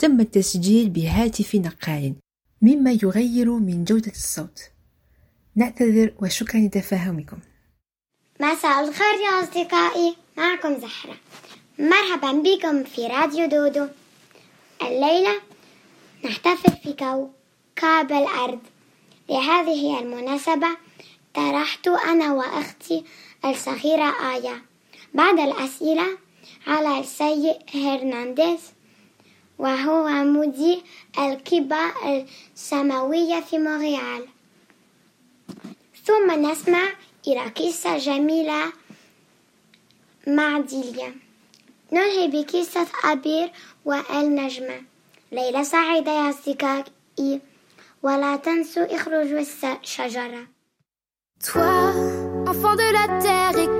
تم التسجيل بهاتف نقال مما يغير من جودة الصوت. نعتذر وشكرا لتفاهمكم. مساء الخير يا أصدقائي. معكم زهرة. مرحبا بكم في راديو دودو. الليلة نحتفل في كوكب الأرض. لهذه المناسبة طرحت أنا وأختي الصغيرة آية. بعض الأسئلة على السيد هرنانديز وهو مدير الكبة السماوية في مونريال. ثم نسمع إلى قصة جميلة مع ديليا ننهي بقصة أبير والنجمة. ليلة سعيدة يا أصدقائي ولا تنسوا اخرجوا الشجرة. Toi, enfant de la terre.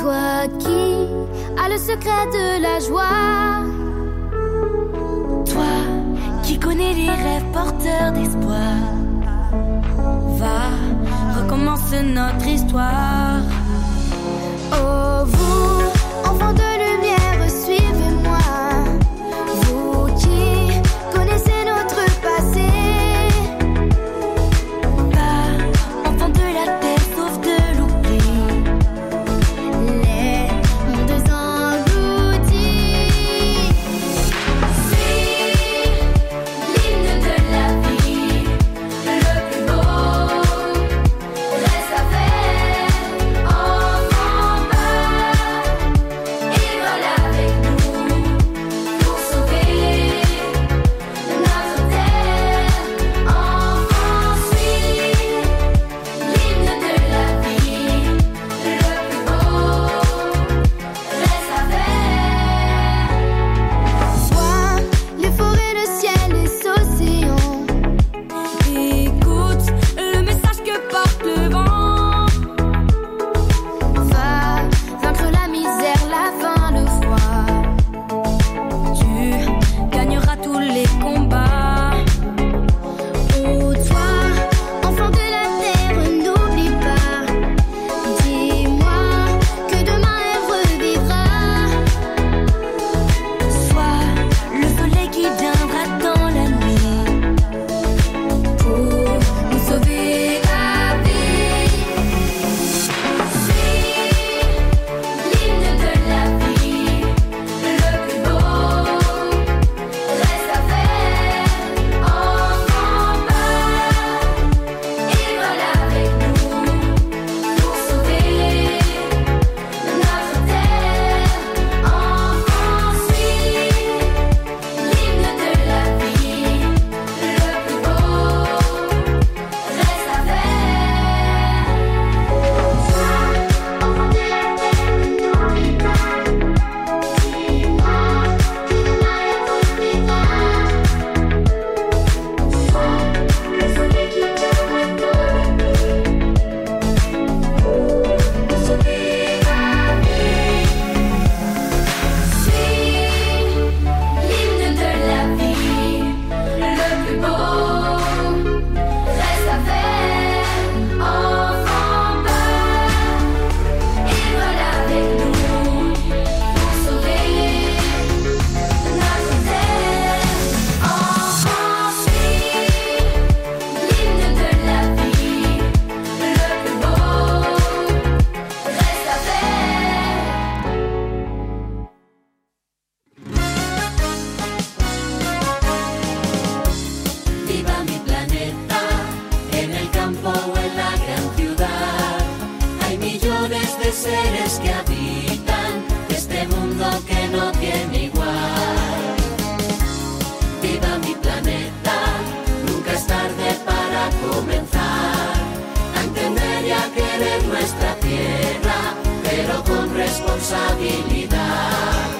Toi qui as le secret de la joie. Toi qui connais les rêves porteurs d'espoir. Va, recommence notre histoire. Oh, vous, enfants de seres que habitan este mundo que no tiene igual. Viva mi planeta, nunca es tarde para comenzar a entender y a querer nuestra tierra, pero con responsabilidad.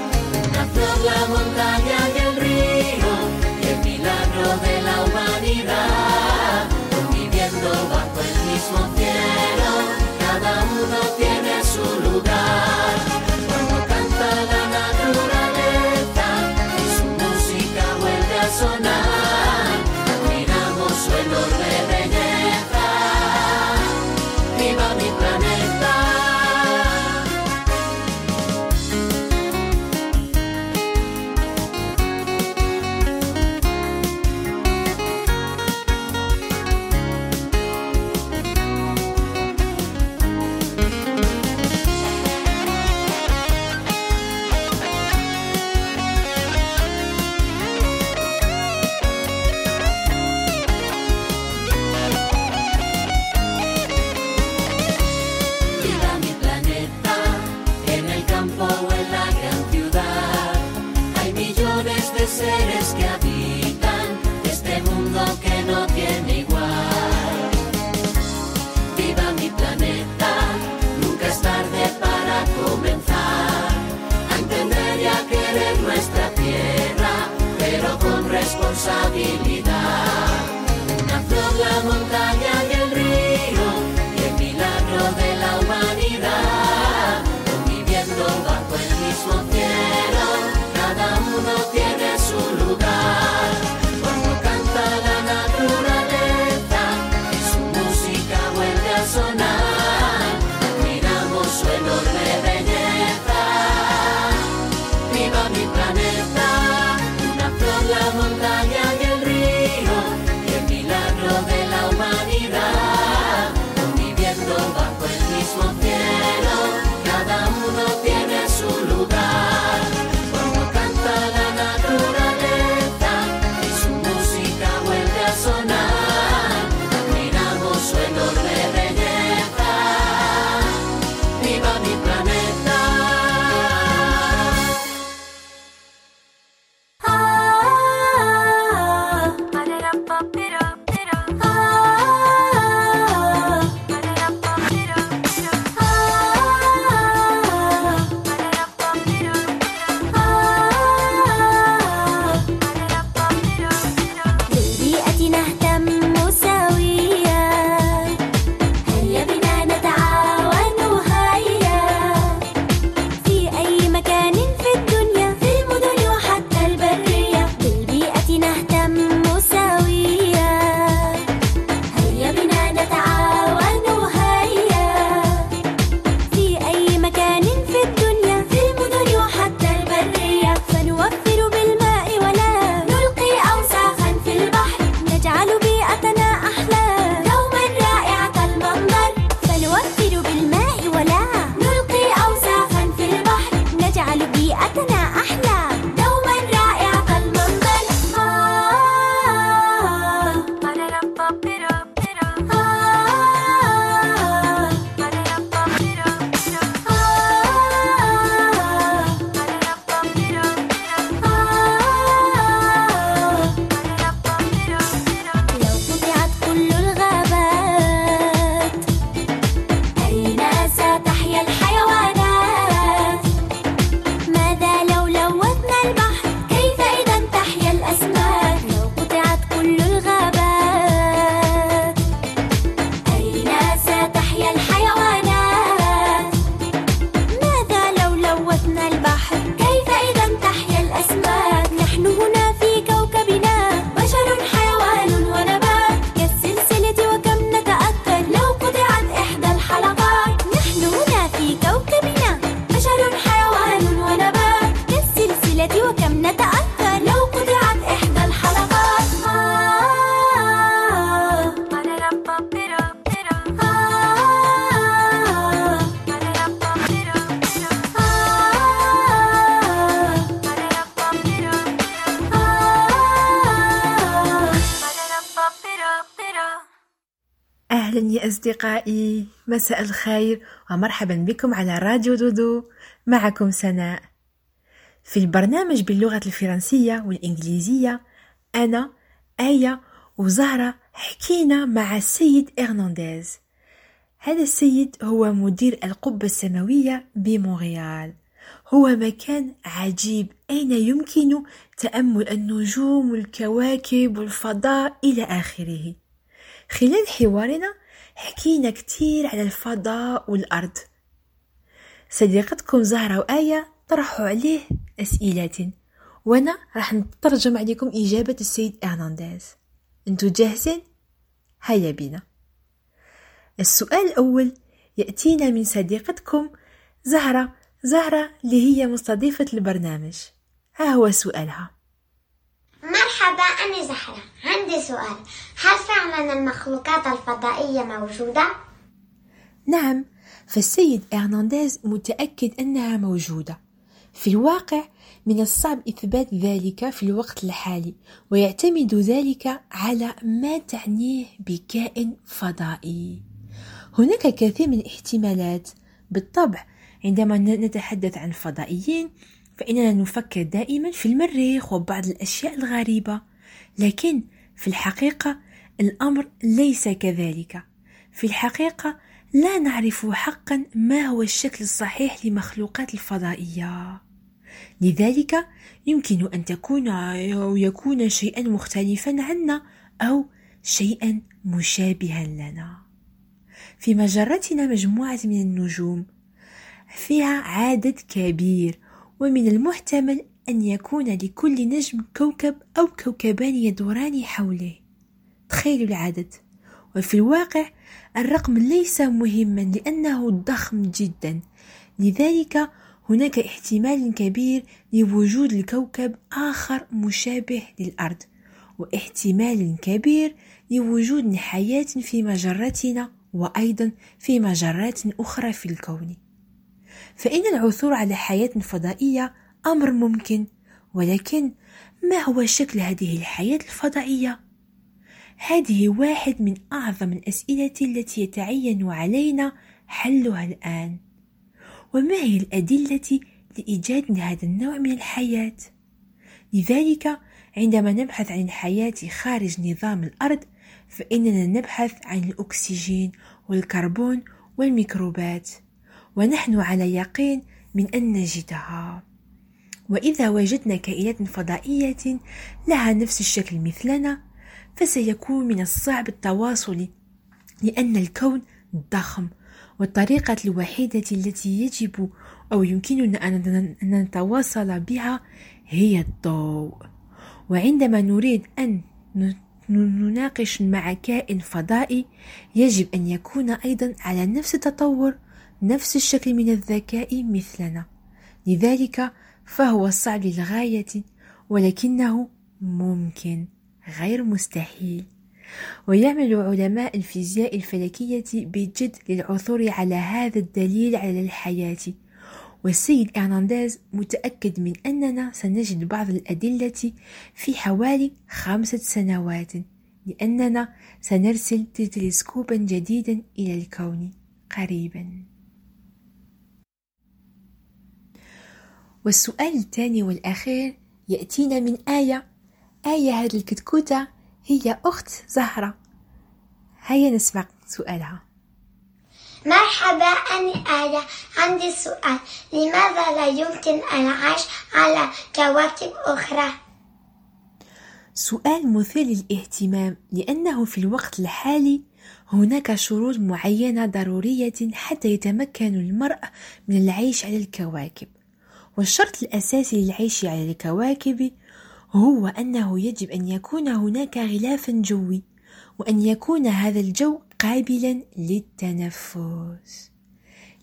أصدقائي مساء الخير ومرحبا بكم على راديو دودو. معكم سناء. في البرنامج باللغة الفرنسية والإنجليزية أنا آية وزهرة حكينا مع السيد إرنانديز. هذا السيد هو مدير القبة السماوية بمونريال. هو مكان عجيب أين يمكن تأمل النجوم والكواكب والفضاء إلى آخره. خلال حوارنا حكينا كتير على الفضاء والأرض. صديقتكم زهرة وآية طرحوا عليه أسئلة. وأنا راح نترجم عليكم إجابة السيد إرنانديز. أنتو جاهزين؟ هيا بنا السؤال الأول يأتينا من صديقتكم زهرة. زهرة اللي هي مستضيفة البرنامج. ها هو سؤالها. مرحبا أنا زهرة. عندي سؤال. هل فعلا المخلوقات الفضائية موجودة؟ نعم فالسيد إرنانديز متأكد أنها موجودة. في الواقع من الصعب إثبات ذلك في الوقت الحالي ويعتمد ذلك على ما تعنيه بكائن فضائي. هناك الكثير من الاحتمالات. بالطبع عندما نتحدث عن فضائيين فإننا نفكر دائما في المريخ وبعض الأشياء الغريبة لكن في الحقيقة الأمر ليس كذلك. في الحقيقة لا نعرف حقا ما هو الشكل الصحيح لمخلوقات الفضائية. لذلك يمكن أن تكون أو يكون شيئا مختلفا عنا أو شيئا مشابها لنا. في مجرتنا مجموعة من النجوم فيها عدد كبير ومن المحتمل أن يكون لكل نجم كوكب أو كوكبان يدوران حوله. تخيلوا العدد. وفي الواقع الرقم ليس مهما لأنه ضخم جدا. لذلك هناك احتمال كبير لوجود الكوكب آخر مشابه للأرض واحتمال كبير لوجود حياة في مجرتنا وأيضا في مجرات أخرى في الكون. فإن العثور على حياة فضائية أمر ممكن ولكن ما هو شكل هذه الحياة الفضائية؟ هذه واحد من أعظم الأسئلة التي يتعين علينا حلها الآن وما هي الأدلة لإيجاد هذا النوع من الحياة؟ لذلك عندما نبحث عن الحياة خارج نظام الأرض فإننا نبحث عن الأكسجين والكربون والميكروبات ونحن على يقين من أن نجدها. وإذا وجدنا كائنات فضائية لها نفس الشكل مثلنا فسيكون من الصعب التواصل لأن الكون ضخم والطريقة الوحيدة التي يجب أو يمكننا أن نتواصل بها هي الضوء. وعندما نريد أن نناقش مع كائن فضائي يجب أن يكون أيضا على نفس التطور نفس الشكل من الذكاء مثلنا. لذلك فهو صعب للغاية ولكنه ممكن غير مستحيل. ويعمل علماء الفيزياء الفلكية بجد للعثور على هذا الدليل على الحياة. والسيد إرنانديز متأكد من أننا سنجد بعض الأدلة في حوالي خمسة سنوات لأننا سنرسل تلسكوبا جديدا إلى الكون قريبا. والسؤال الثاني والأخير يأتينا من آية. آية هذه الكتكوتة هي أخت زهرة. هيا نسمع سؤالها. مرحبا أنا آية. عندي سؤال. لماذا لا يمكن العيش على كواكب أخرى؟ سؤال مثير للاهتمام لأنه في الوقت الحالي هناك شروط معينة ضرورية حتى يتمكن المرء من العيش على الكواكب. والشرط الأساسي للعيش على الكواكب هو أنه يجب أن يكون هناك غلاف جوي وأن يكون هذا الجو قابلا للتنفس.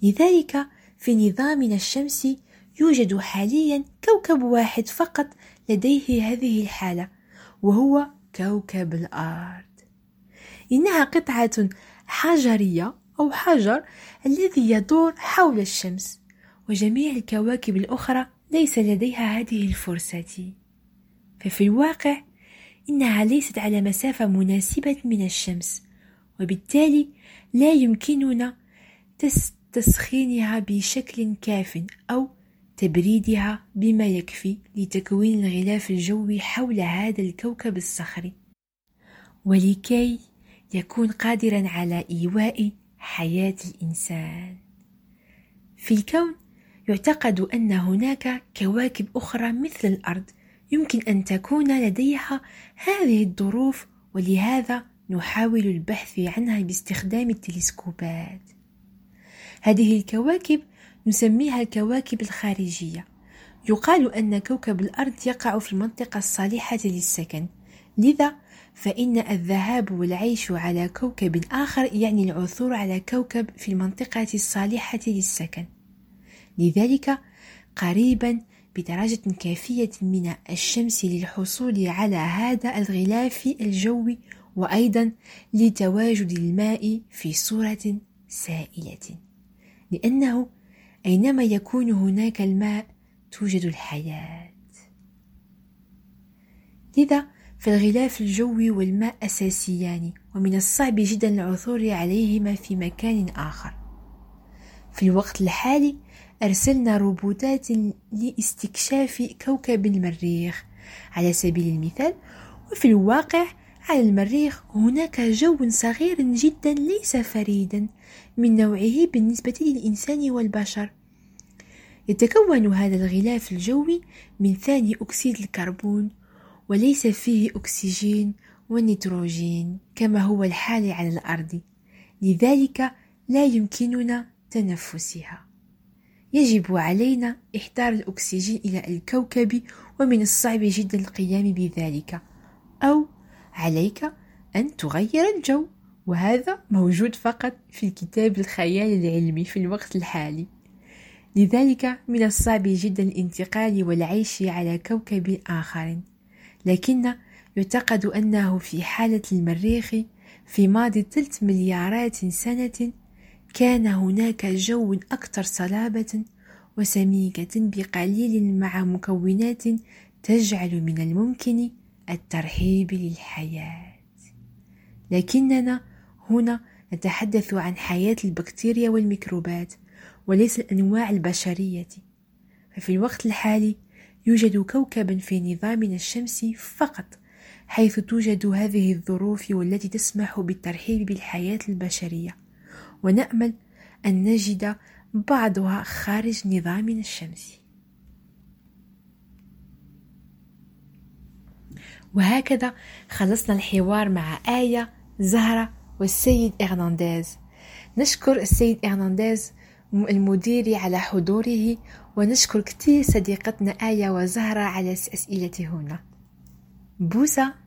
لذلك في نظامنا الشمسي يوجد حاليا كوكب واحد فقط لديه هذه الحالة وهو كوكب الأرض. إنها قطعة حجرية أو حجر الذي يدور حول الشمس. وجميع الكواكب الأخرى ليس لديها هذه الفرصة. ففي الواقع إنها ليست على مسافة مناسبة من الشمس وبالتالي لا يمكننا تسخينها بشكل كاف أو تبريدها بما يكفي لتكوين الغلاف الجوي حول هذا الكوكب الصخري. ولكي يكون قادرا على إيواء حياة الإنسان. في الكون يعتقد أن هناك كواكب أخرى مثل الأرض. يمكن أن تكون لديها هذه الظروف ولهذا نحاول البحث عنها باستخدام التلسكوبات. هذه الكواكب نسميها الكواكب الخارجية. يقال أن كوكب الأرض يقع في المنطقة الصالحة للسكن. لذا فإن الذهاب والعيش على كوكب آخر يعني العثور على كوكب في المنطقة الصالحة للسكن. لذلك قريبا بدرجة كافية من الشمس للحصول على هذا الغلاف الجوي وأيضا لتواجد الماء في صورة سائلة. لأنه أينما يكون هناك الماء توجد الحياة. لذا فالغلاف الجوي والماء أساسيان ومن الصعب جدا العثور عليهما في مكان آخر. في الوقت الحالي أرسلنا روبوتات لاستكشاف كوكب المريخ. على سبيل المثال وفي الواقع على المريخ هناك جو صغير جدا ليس فريدا من نوعه بالنسبة للإنسان والبشر. يتكون هذا الغلاف الجوي من ثاني أكسيد الكربون وليس فيه أكسجين ونيتروجين كما هو الحال على الأرض. لذلك لا يمكننا تنفسها. يجب علينا إحضار الأكسجين إلى الكوكب ومن الصعب جدا القيام بذلك. أو عليك أن تغير الجو وهذا موجود فقط في الكتاب الخيال العلمي في الوقت الحالي. لذلك من الصعب جدا الانتقال والعيش على كوكب آخر. لكن يعتقد أنه في حالة المريخ في ماضي ثلث مليارات سنة كان هناك جو أكثر صلابة وسميكة بقليل مع مكونات تجعل من الممكن الترحيب للحياة. لكننا هنا نتحدث عن حياة البكتيريا والميكروبات وليس الأنواع البشرية. ففي الوقت الحالي يوجد كوكب في نظامنا الشمسي فقط حيث توجد هذه الظروف والتي تسمح بالترحيب بالحياة البشرية. ونأمل أن نجد بعضها خارج نظامنا الشمسي وهكذا خلصنا الحوار مع آية زهرة والسيد إرنانديز. نشكر السيد إرنانديز المدير على حضوره ونشكر كثير صديقتنا آية وزهرة على أسئلتهن بوسة.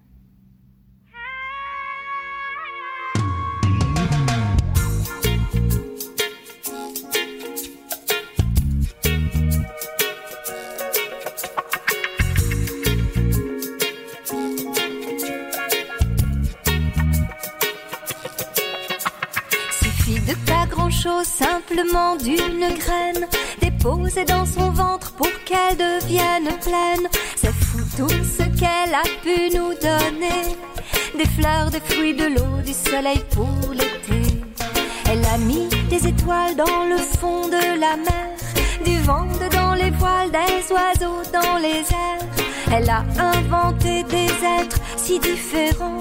Simplement d'une graine déposée dans son ventre pour qu'elle devienne pleine. C'est fou tout ce qu'elle a pu nous donner. Des fleurs, des fruits, de l'eau, du soleil pour l'été. Elle a mis des étoiles dans le fond de la mer, du vent dans les voiles, des oiseaux dans les airs. Elle a inventé des êtres si différents,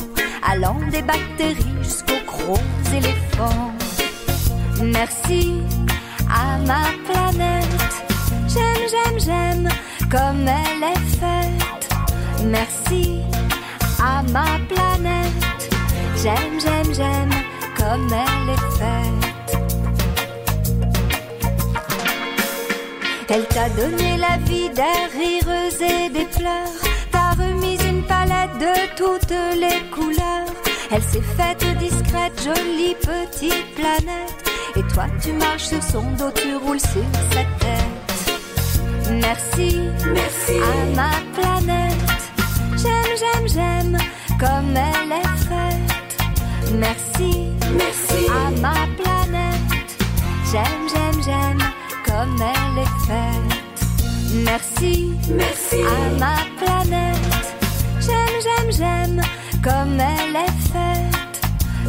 allant des bactéries jusqu'aux gros éléphants. Merci à ma planète. J'aime, j'aime, j'aime comme elle est faite. Merci à ma planète. J'aime, j'aime, j'aime comme elle est faite. Elle t'a donné la vie des rires et des pleurs. T'a remis une palette de toutes les couleurs. Elle s'est faite discrète, jolie petite planète. Et toi tu marches sur son dos, tu roules sur sa tête. Merci, merci à ma planète. J'aime, j'aime, j'aime comme elle est faite. Merci, merci à ma planète. J'aime, j'aime, j'aime comme elle est faite. Merci, merci à ma planète. J'aime, j'aime, j'aime comme elle est faite.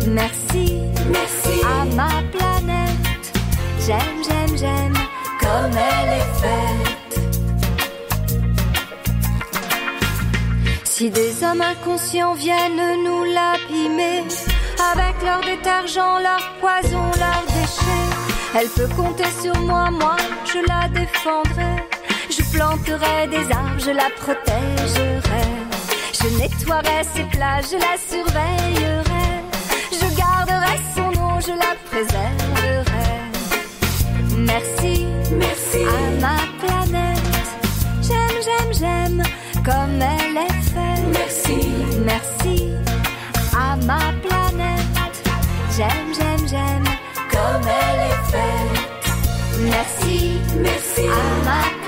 Merci, merci à ma planète. J'aime, j'aime, j'aime comme elle est faite. Si des hommes inconscients viennent nous l'abîmer, avec leur détergent, leur poison, leurs déchets, elle peut compter sur moi, moi je la défendrai. Je planterai des arbres, je la protégerai. Je nettoierai ses plages, je la surveillerai je la préserverai. Merci, merci à ma planète. J'aime, j'aime, j'aime comme elle est faite. Merci, merci à ma planète. J'aime, j'aime, j'aime comme elle est faite. Merci, merci à ma planète.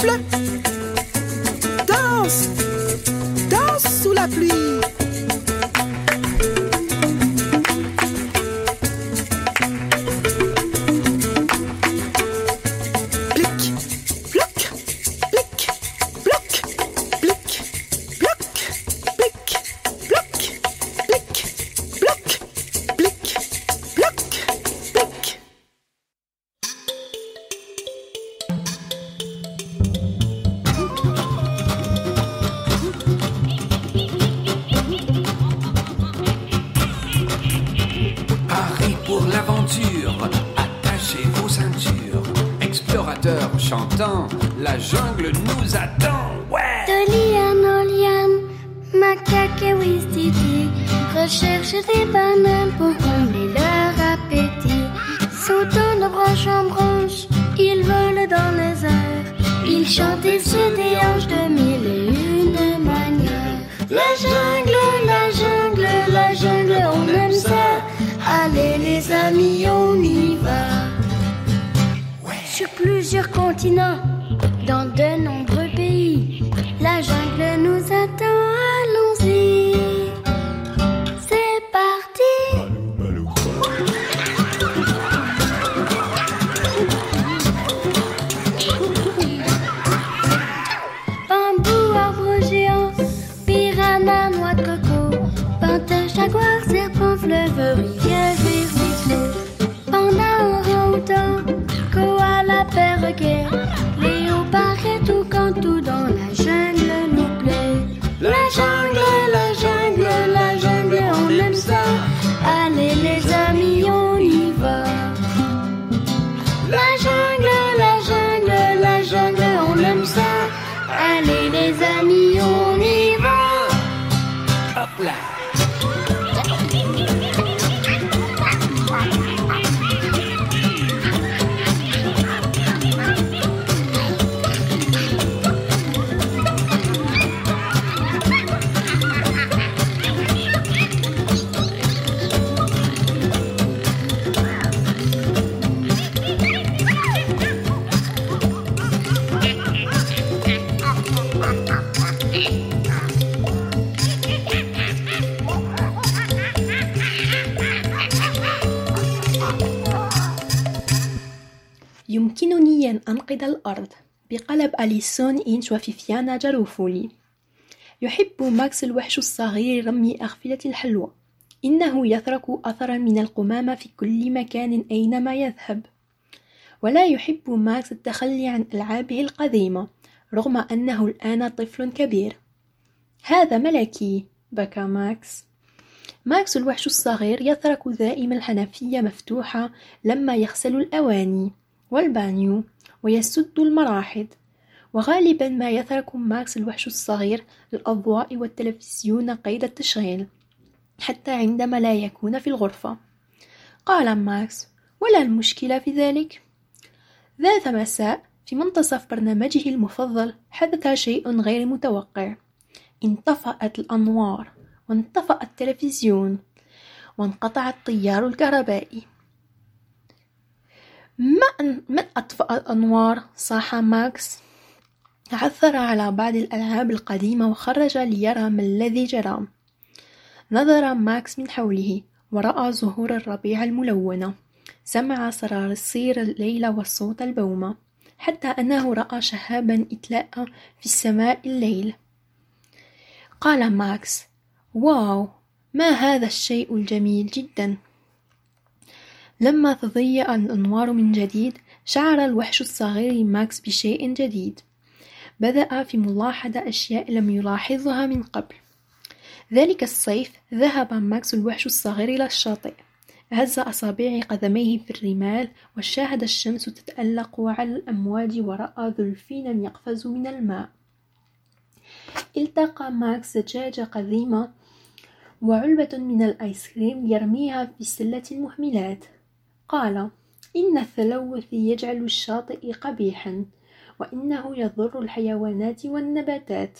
Pleut. أنقذ الأرض. بقلم أليسون إنش وفيفيانا جاروفولي يحب ماكس الوحش الصغير رمي أغلفة الحلوى. إنه يترك أثرا من القمامة في كل مكان أينما يذهب. ولا يحب ماكس التخلي عن ألعابه القديمة رغم أنه الآن طفل كبير. هذا ملكي بكى ماكس. ماكس الوحش الصغير يترك دائما الحنفية مفتوحة لما يغسل الأواني. والبانيو. ويسد المراحض وغالبا ما يترك ماكس الوحش الصغير الأضواء والتلفزيون قيد التشغيل حتى عندما لا يكون في الغرفة. قال ماكس ولا المشكلة في ذلك. ذات مساء في منتصف برنامجه المفضل حدث شيء غير متوقع. انطفأت الأنوار وانطفأ التلفزيون وانقطع التيار الكهربائي. من, أطفأ الأنوار؟ صاح ماكس. عثر على بعض الألعاب القديمة وخرج ليرى ما الذي جرى. نظر ماكس من حوله ورأى زهور الربيع الملونة. سمع صراصير الليل والصوت البومة حتى أنه رأى شهابا يتلألأ في السماء الليل. قال ماكس واو ما هذا الشيء الجميل جدا. لما تضيء الأنوار من جديد شعر الوحش الصغير ماكس بشيء جديد. بدأ في ملاحظة أشياء لم يلاحظها من قبل. ذلك الصيف ذهب ماكس الوحش الصغير إلى الشاطئ. هز أصابع قدميه في الرمال وشاهد الشمس تتألق على الأمواج ورأى دولفينا يقفز من الماء. التقط ماكس زجاجة قديمة وعلبة من الآيس كريم يرميها في سلة المهملات قال إن التلوث يجعل الشاطئ قبيحا وإنه يضر الحيوانات والنباتات.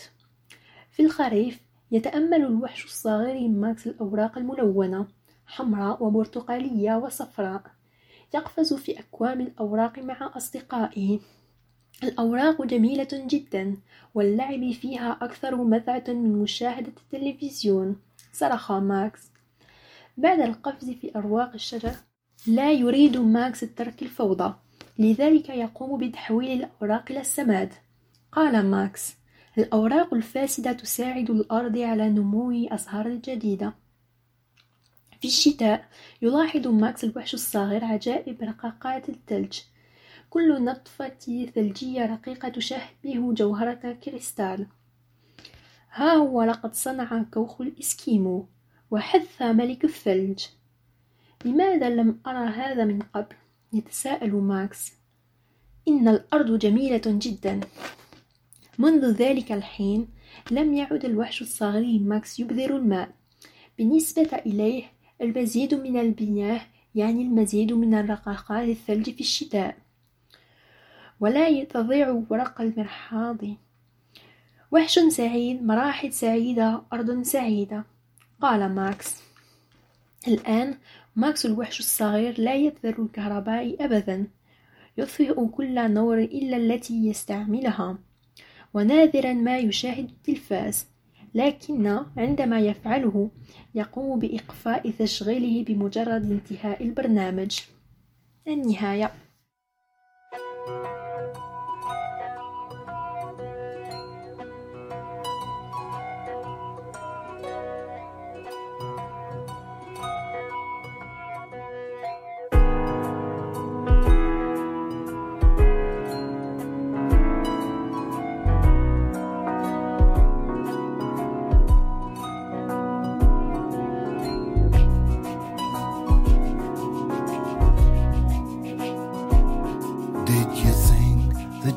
في الخريف يتأمل الوحش الصغير ماكس الأوراق الملونة حمراء وبرتقالية وصفراء. يقفز في أكوام الأوراق مع أصدقائه. الأوراق جميلة جدا واللعب فيها أكثر متعة من مشاهدة التلفزيون صرخ ماكس. بعد القفز في أوراق الشجر لا يريد ماكس ترك الفوضى لذلك يقوم بتحويل الأوراق إلى السماد. قال ماكس الأوراق الفاسدة تساعد الأرض على نمو أزهار جديدة. في الشتاء يلاحظ ماكس الوحش الصغير عجائب رقاقات الثلج. كل ندفة ثلجية رقيقة تشبه جوهرة كريستال. ها هو لقد صنع كوخ الإسكيمو ونحت ملك الثلج. لماذا لم أرى هذا من قبل؟ يتساءل ماكس. إن الأرض جميلة جدا. منذ ذلك الحين لم يعد الوحش الصغير ماكس يبذر الماء. بالنسبة إليه المزيد من المياه يعني المزيد من الرقاقات الثلج في الشتاء. ولا تضيع ورق المرحاض. وحش سعيد مراحيض سعيدة أرض سعيدة. قال ماكس. الآن ماكس الوحش الصغير لا يبذر الكهرباء أبدا يطفئ كل نور إلا التي يستعملها. ونادرا ما يشاهد التلفاز لكن عندما يفعله يقوم بإقفاء تشغيله بمجرد انتهاء البرنامج. النهاية. Did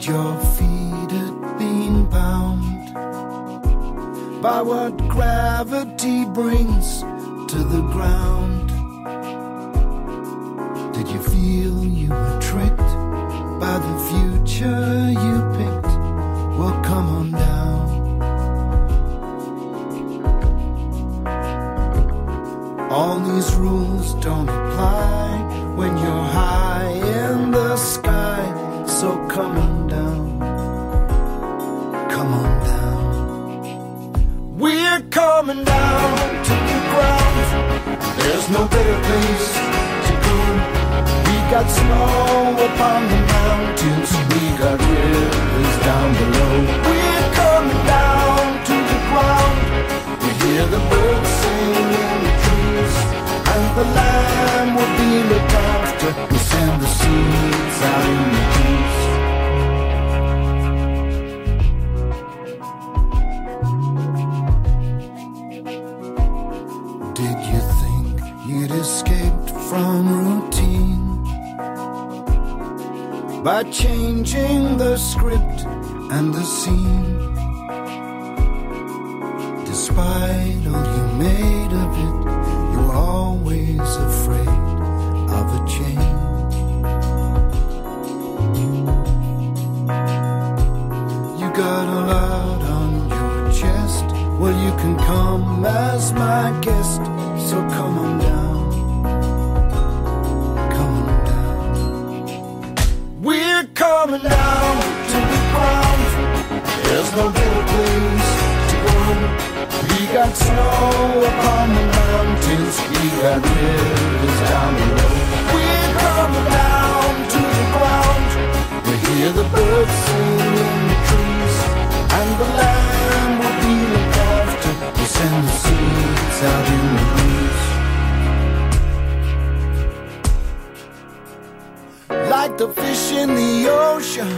your feet had been bound by what gravity brings to the ground? Did you feel you were tricked by the future you picked? Well, come on down. All these rules don't apply when you're high in the sky. So come on down. Come on down. We're coming down to the ground. There's no better place to go. We got snow upon the mountains, we got rivers down below. We're coming down to the ground. We hear the birds sing in the trees, and the land will be looked after. We send the seeds out in the breeze. Did you think you'd escaped from routine by changing the script and the scene? Come as my guest, so come on down. Come on down. We're coming down to the ground. There's no better place to go. We got snow upon the mountains. We got rivers down below. We're coming down to the ground. We hear the birds sing in the trees, and the land send the seeds out in the breeze. Like the fish in the ocean,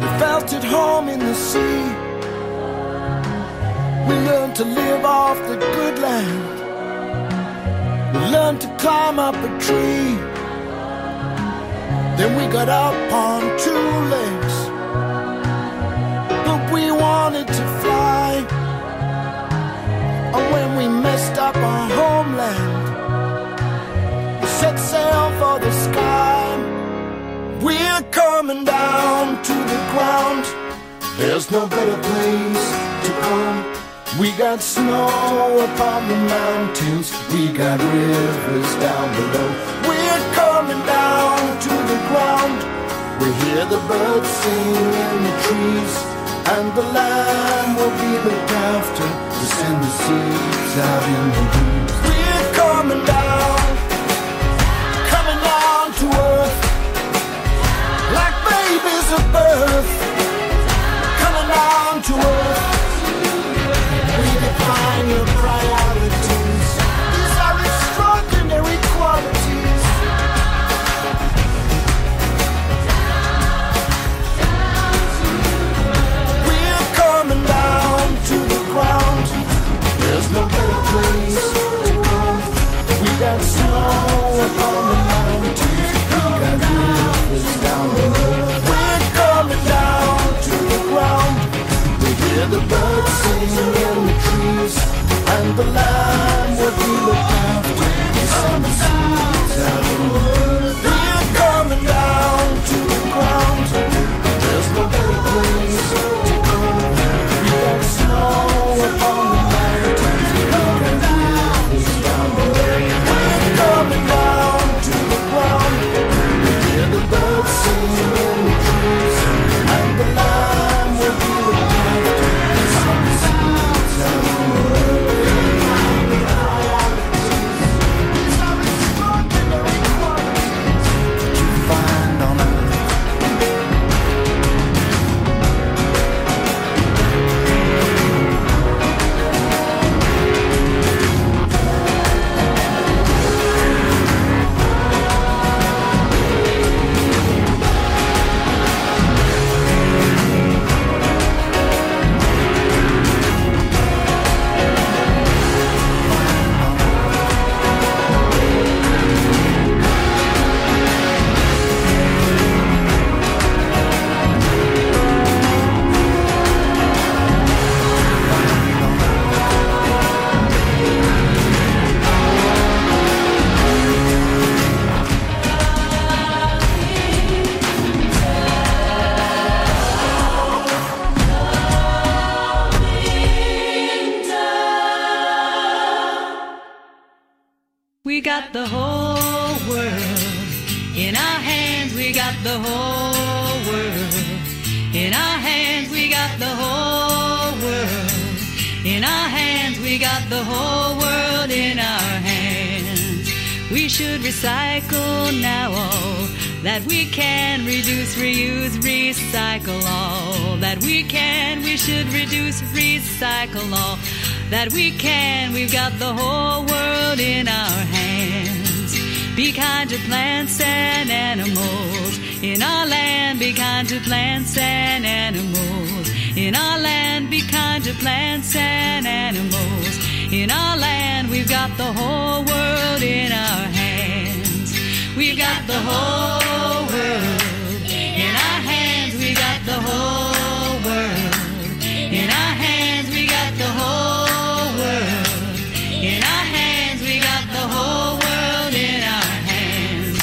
we felt at home in the sea. We learned to live off the good land. We learned to climb up a tree. Then we got up on two legs. But we wanted to fly. And when we messed up our homeland, we set sail for the sky. We're coming down to the ground. There's no better place to come. We got snow upon the mountains, we got rivers down below. We're coming down to the ground. We hear the birds sing in the trees, and the land will be looked after. We send the seeds out in the breeze. We're coming down, coming down to earth, like babies at birth. the line, we're the recycle now all that we can reduce, reuse, recycle all that we can. We should reduce, recycle all that we can. We've got the whole world in our hands. Be kind to plants and animals in our land. Be kind to plants and animals in our land. Be kind to plants and animals in our land. We've got the whole world in our hands. We've got the whole world in our hands. We got the whole world in our hands. We got the whole world in our hands. We got the whole world in our hands.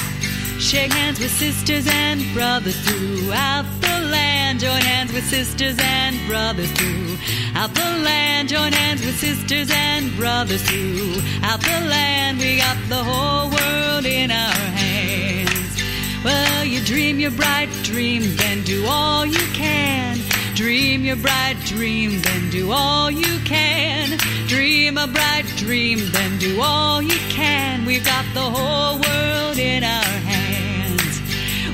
Shake hands with sisters and brothers throughout land. Join hands with sisters and brothers too. throughout the land. Join hands with sisters and brothers too. throughout the land. We got the whole world in our hands. Well, you dream your bright dream, then do all you can. Dream your bright dream, then do all you can. Dream a bright dream, then do all you can. We've got the whole world in our hands.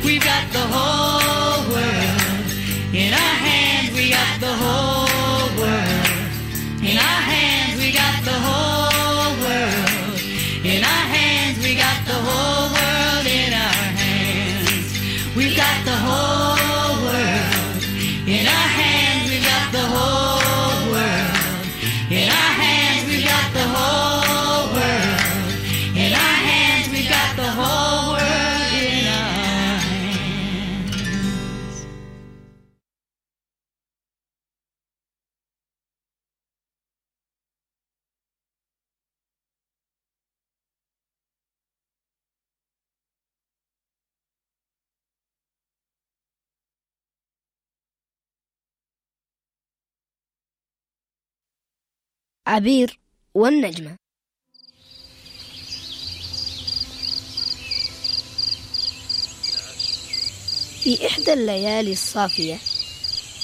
We've got the whole world in our hands. We got the whole world in our hands. We got the whole عبير والنجمة. في إحدى الليالي الصافية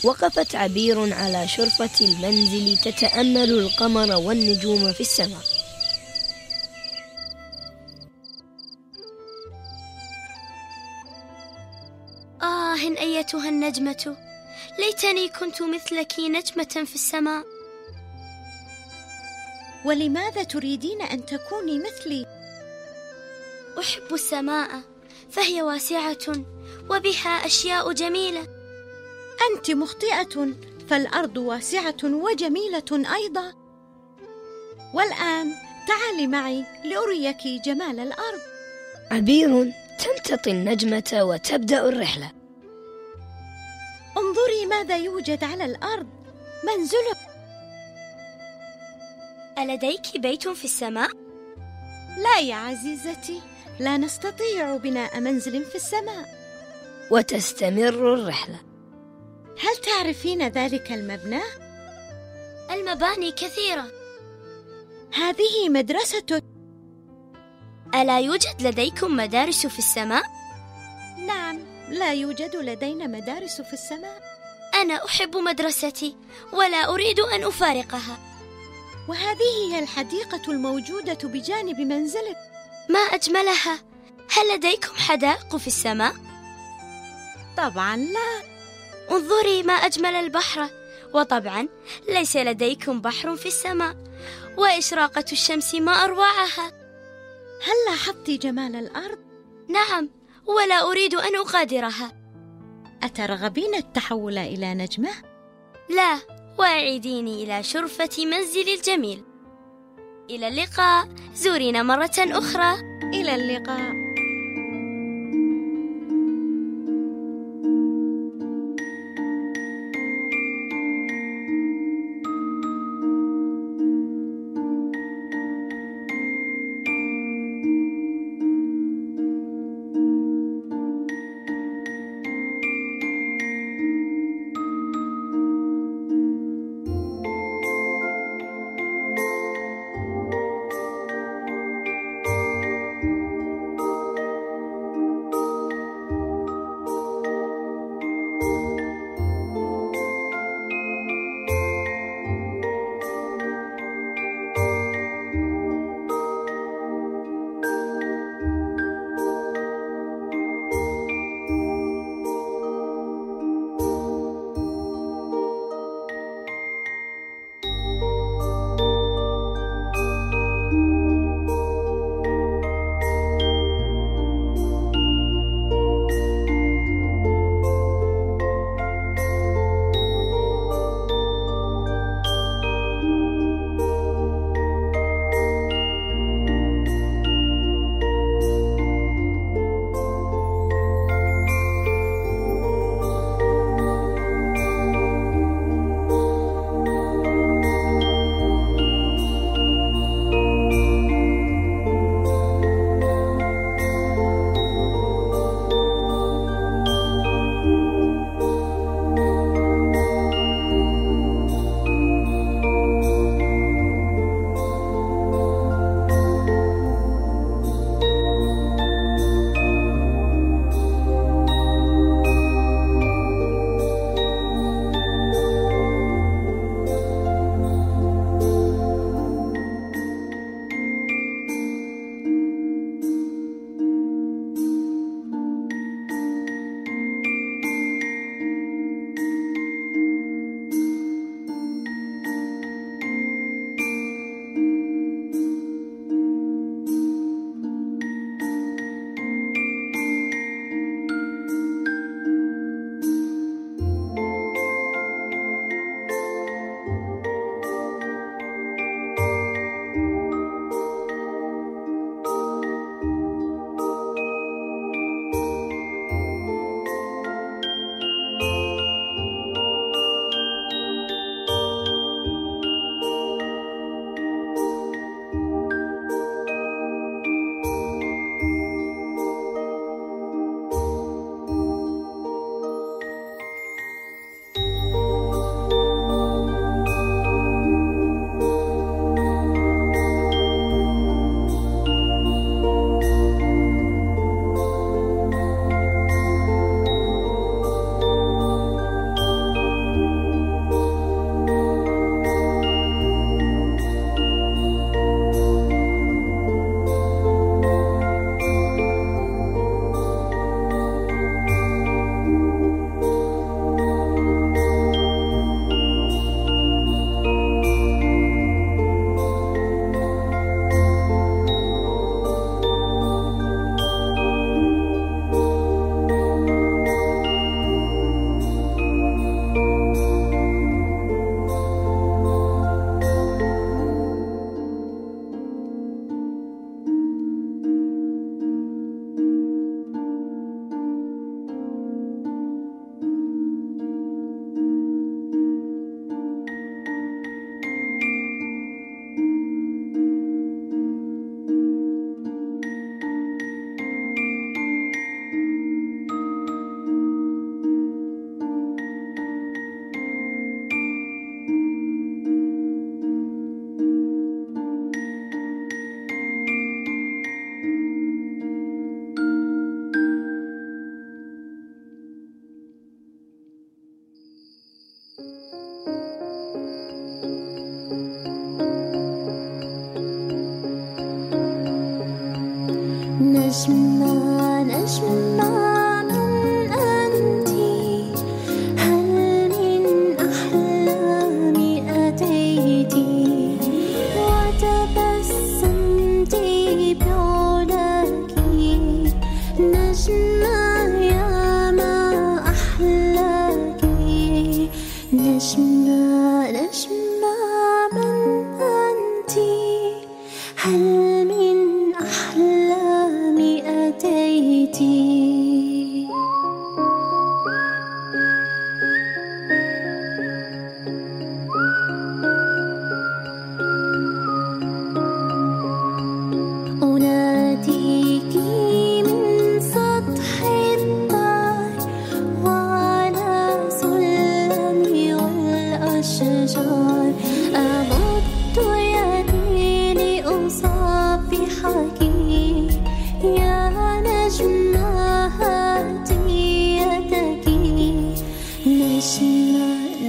وقفت عبير على شرفة المنزل تتأمل القمر والنجوم في السماء. آه أيتها النجمة ليتني كنت مثلك نجمة في السماء. ولماذا تريدين أن تكوني مثلي؟ أحب السماء فهي واسعة وبها أشياء جميلة. أنت مخطئة فالأرض واسعة وجميلة أيضا. والآن تعالي معي لأريك جمال الأرض. عبير تمتطي النجمة وتبدأ الرحلة. انظري ماذا يوجد على الأرض. منزلك ألديك بيت في السماء؟ لا يا عزيزتي لا نستطيع بناء منزل في السماء وتستمر الرحلة هل تعرفين ذلك المبنى؟ المباني كثيرة هذه مدرستك ألا يوجد لديكم مدارس في السماء؟ نعم لا يوجد لدينا مدارس في السماء أنا أحب مدرستي ولا أريد أن أفارقها وهذه هي الحديقة الموجودة بجانب منزلك. ما أجملها؟ هل لديكم حدائق في السماء؟ طبعا لا. انظري ما أجمل البحر. وطبعا ليس لديكم بحر في السماء. وإشراقة الشمس ما أروعها. هل لاحظت جمال الأرض؟ نعم ولا أريد أن أغادرها أترغبين التحول إلى نجمة؟ لا وأعيديني إلى شرفة منزلي الجميل. إلى اللقاء. زورينا مرة أخرى. إلى اللقاء.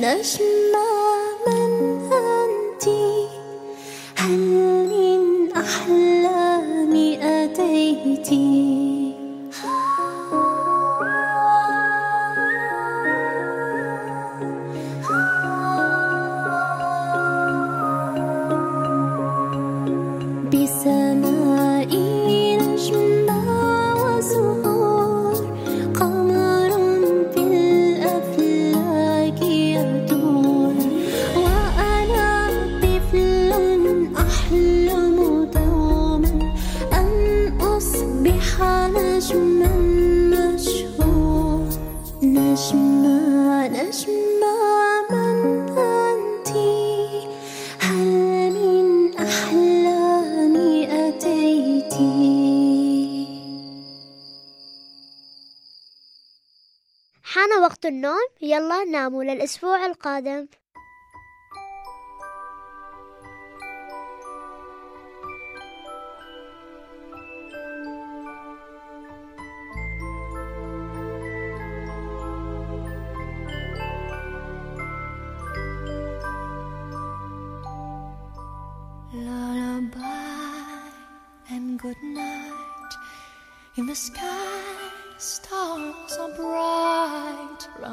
نجمة نجمة يلا ناموا للأسبوع القادم Lullaby and good night. In the sky,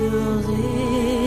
souris.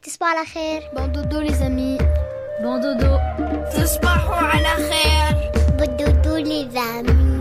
Good night. تصبحوا على خير. Bon dodo les amis. Bon dodo. تصبحوا على خير. Bon dodo les amis.